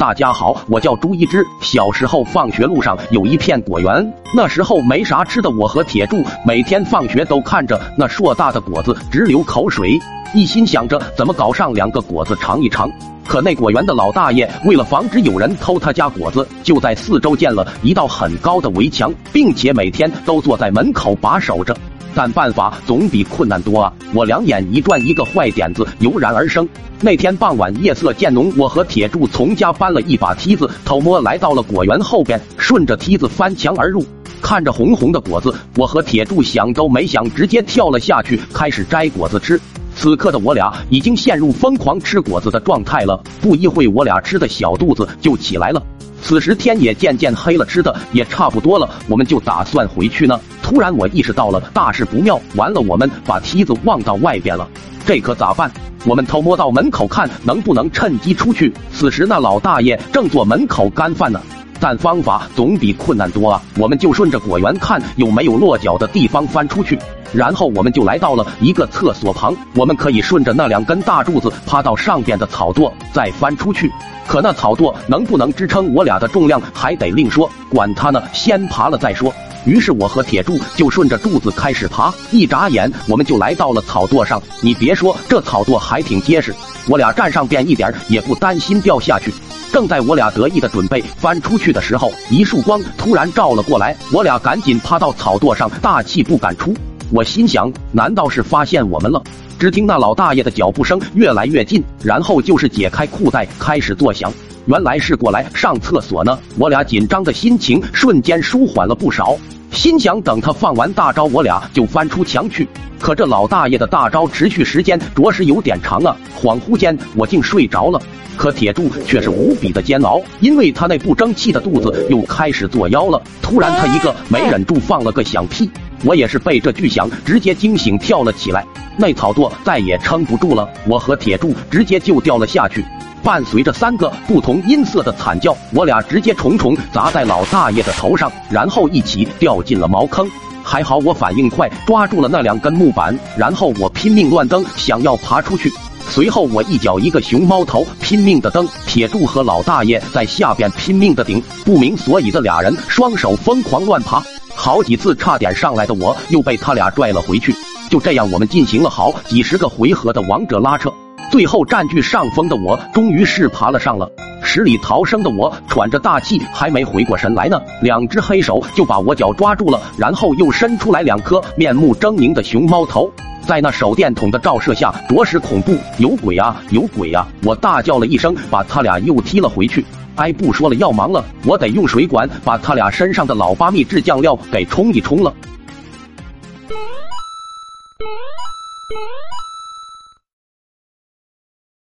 大家好，我叫朱一只。小时候放学路上有一片果园，那时候没啥吃的，我和铁柱每天放学都看着那硕大的果子直流口水，一心想着怎么搞上两个果子尝一尝。可那果园的老大爷为了防止有人偷他家果子，就在四周建了一道很高的围墙，并且每天都坐在门口把守着。但办法总比困难多啊！我两眼一转，一个坏点子油然而生。那天傍晚，夜色渐浓，我和铁柱从家搬了一把梯子，偷摸来到了果园后边，顺着梯子翻墙而入。看着红红的果子，我和铁柱想都没想，直接跳了下去，开始摘果子吃。此刻的我俩已经陷入疯狂吃果子的状态了。不一会，我俩吃的小肚子就起来了。此时天也渐渐黑了，吃的也差不多了，我们就打算回去呢。突然，我意识到了大事不妙，完了，我们把梯子忘到外边了，这可咋办？我们偷摸到门口看能不能趁机出去。此时，那老大爷正坐门口干饭呢，但方法总比困难多啊！我们就顺着果园看有没有落脚的地方翻出去，然后我们就来到了一个厕所旁，我们可以顺着那两根大柱子趴到上边的草垛，再翻出去。可那草垛能不能支撑我俩的重量还得另说，管他呢，先爬了再说。于是我和铁柱就顺着柱子开始爬，一眨眼我们就来到了草垛上。你别说，这草垛还挺结实，我俩站上便一点也不担心掉下去。正在我俩得意的准备翻出去的时候，一束光突然照了过来，我俩赶紧趴到草垛上，大气不敢出。我心想，难道是发现我们了？只听那老大爷的脚步声越来越近，然后就是解开裤带开始作响。原来是过来上厕所呢，我俩紧张的心情瞬间舒缓了不少。心想等他放完大招，我俩就翻出墙去。可这老大爷的大招持续时间着实有点长啊！恍惚间我竟睡着了。可铁柱却是无比的煎熬，因为他那不争气的肚子又开始作妖了。突然他一个没忍住放了个响屁，我也是被这巨响直接惊醒，跳了起来。那草垛再也撑不住了，我和铁柱直接就掉了下去。伴随着三个不同音色的惨叫，我俩直接重重砸在老大爷的头上，然后一起掉进了茅坑。还好我反应快，抓住了那两根木板，然后我拼命乱蹬，想要爬出去。随后我一脚一个熊猫头，拼命的蹬，铁柱和老大爷在下边拼命的顶，不明所以的俩人双手疯狂乱爬，好几次差点上来的我又被他俩拽了回去。就这样，我们进行了好几十个回合的王者拉扯。最后占据上风的我，终于是爬了上了。十里逃生的我喘着大气，还没回过神来呢，两只黑手就把我脚抓住了，然后又伸出来两颗面目狰狞的熊猫头，在那手电筒的照射下，着实恐怖。有鬼啊，有鬼啊！我大叫了一声，把他俩又踢了回去。哎，不说了，要忙了，我得用水管把他俩身上的老八秘制酱料给冲一冲了。